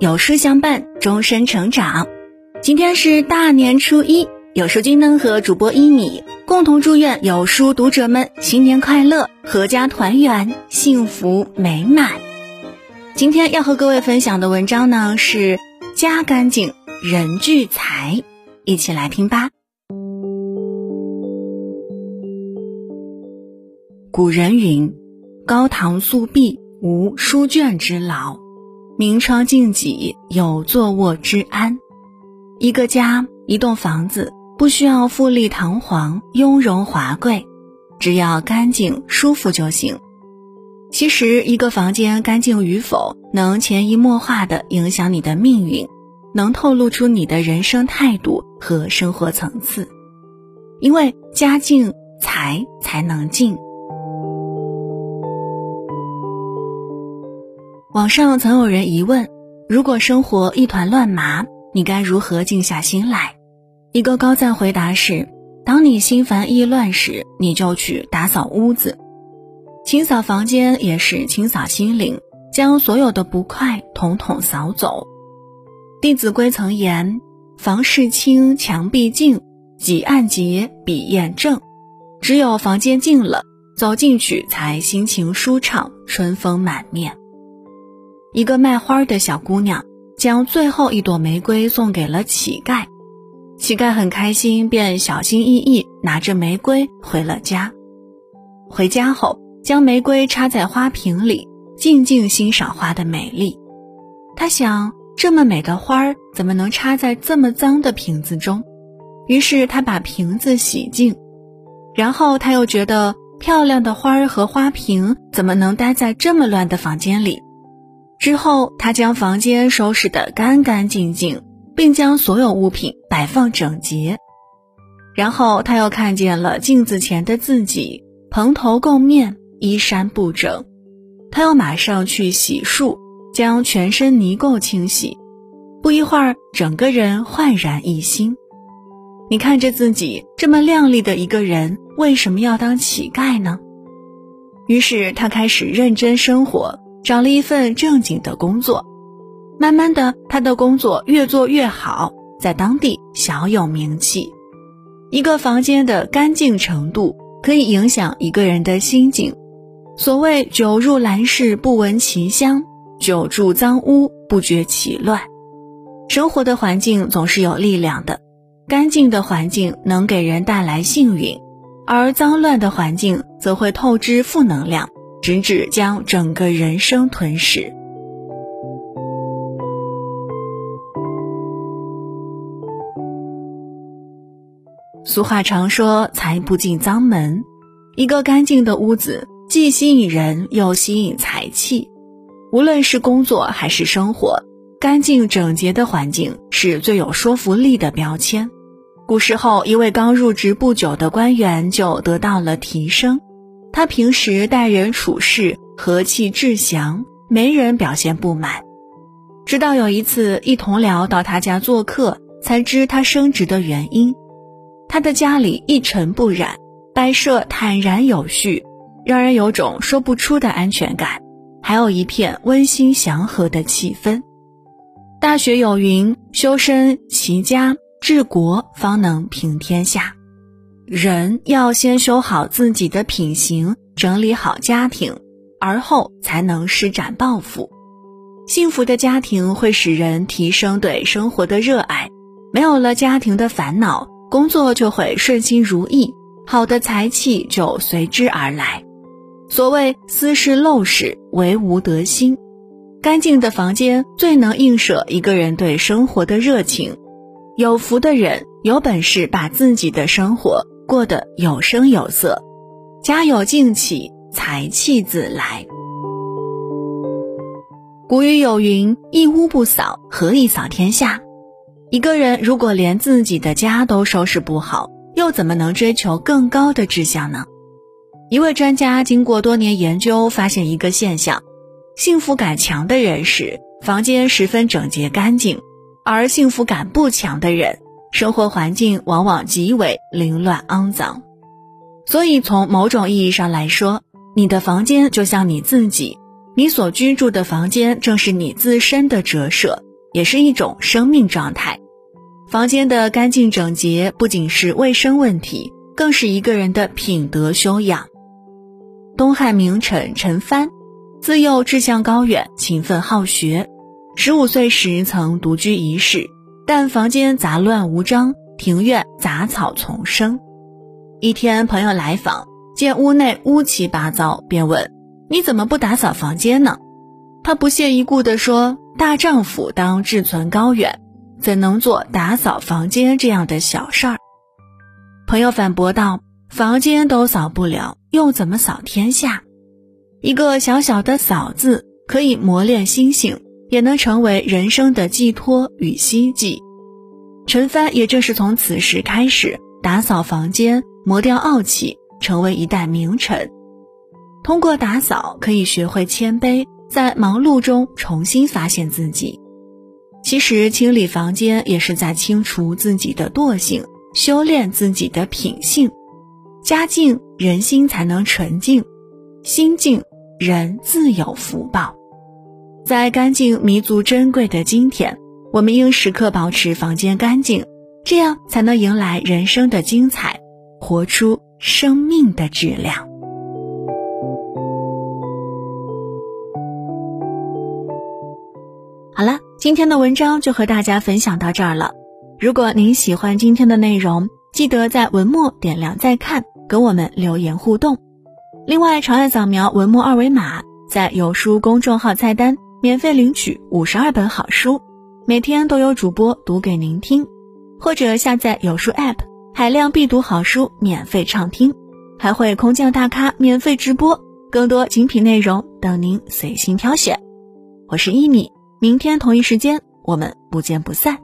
有书相伴，终身成长。今天是大年初一，有书君呢和主播一米共同祝愿有书读者们新年快乐，阖家团圆，幸福美满。今天要和各位分享的文章呢是家干净人聚财，一起来听吧。古人云：“高堂素壁，无书卷之劳。”明窗净几，有坐卧之安。一个家，一栋房子，不需要富丽堂皇、雍容华贵，只要干净舒服就行。其实，一个房间干净与否，能潜移默化地影响你的命运，能透露出你的人生态度和生活层次。因为家净，财才能进。网上曾有人疑问：如果生活一团乱麻，你该如何静下心来？一个高赞回答是：当你心烦意乱时，你就去打扫屋子，清扫房间也是清扫心灵，将所有的不快统统扫走。《弟子规》曾言：房事清，墙壁净，几案洁，笔砚正。只有房间静了，走进去才心情舒畅，春风满面。一个卖花的小姑娘将最后一朵玫瑰送给了乞丐，乞丐很开心，便小心翼翼拿着玫瑰回了家。回家后，将玫瑰插在花瓶里，静静欣赏花的美丽。他想，这么美的花儿怎么能插在这么脏的瓶子中？于是他把瓶子洗净。然后他又觉得，漂亮的花儿和花瓶怎么能待在这么乱的房间里？之后，他将房间收拾得干干净净，并将所有物品摆放整洁。然后，他又看见了镜子前的自己，蓬头垢面，衣衫不整。他又马上去洗漱，将全身泥垢清洗。不一会儿，整个人焕然一新。你看着自己这么靓丽的一个人，为什么要当乞丐呢？于是，他开始认真生活。找了一份正经的工作，慢慢的，他的工作越做越好，在当地小有名气。一个房间的干净程度可以影响一个人的心境。所谓“久入兰室不闻其香，久住脏屋不觉其乱”。生活的环境总是有力量的，干净的环境能给人带来幸运，而脏乱的环境则会透支负能量。直至将整个人生吞噬。俗话常说：“财不进脏门。”一个干净的屋子，既吸引人，又吸引财气。无论是工作还是生活，干净整洁的环境是最有说服力的标签。古时候，一位刚入职不久的官员就得到了提升。他平时待人处事和气致祥，没人表现不满。直到有一次，一同僚到他家做客，才知他升职的原因。他的家里一尘不染，摆设坦然有序，让人有种说不出的安全感，还有一片温馨祥和的气氛。大学有云：“修身齐家治国，方能平天下。”人要先修好自己的品行，整理好家庭，而后才能施展抱负。幸福的家庭会使人提升对生活的热爱，没有了家庭的烦恼，工作就会顺心如意，好的财气就随之而来。所谓斯是陋室，惟吾德馨。干净的房间最能映射一个人对生活的热情。有福的人有本事把自己的生活。过得有声有色，家有静气，财气自来。古语有云：“一屋不扫，何以扫天下？”一个人如果连自己的家都收拾不好，又怎么能追求更高的志向呢？一位专家经过多年研究，发现一个现象：幸福感强的人时，房间十分整洁干净；而幸福感不强的人。生活环境往往极为凌乱肮脏，所以从某种意义上来说，你的房间就像你自己，你所居住的房间正是你自身的折射，也是一种生命状态。房间的干净整洁不仅是卫生问题，更是一个人的品德修养。东汉名臣陈蕃，自幼志向高远，勤奋好学。十五岁时曾独居一室，但房间杂乱无章，庭院杂草丛生。一天，朋友来访，见屋内乌七八糟，便问：“你怎么不打扫房间呢？”他不屑一顾地说：“大丈夫当志存高远。”怎能做打扫房间这样的小事儿？朋友反驳道：“房间都扫不了，又怎么扫天下？一个小小的‘扫’字，可以磨练心性，也能成为人生的寄托与希冀。”陈帆也正是从此时开始打扫房间，磨掉傲气，成为一代名臣。通过打扫，可以学会谦卑，在忙碌中重新发现自己。其实清理房间也是在清除自己的惰性，修炼自己的品性。家境人心才能纯净，心净人自有福报。在干净弥足珍贵的今天，我们应时刻保持房间干净，这样才能迎来人生的精彩，活出生命的质量。好了。今天的文章就和大家分享到这儿了。如果您喜欢今天的内容，记得在文末点亮再看，跟我们留言互动。另外，长按扫描文末二维码，在有书公众号菜单免费领取五十二本好书，每天都有主播读给您听。或者下载有书 App，海量必读好书免费畅听，还会空降大咖免费直播，更多精品内容等您随心挑选。我是一米。明天同一时间，我们不见不散。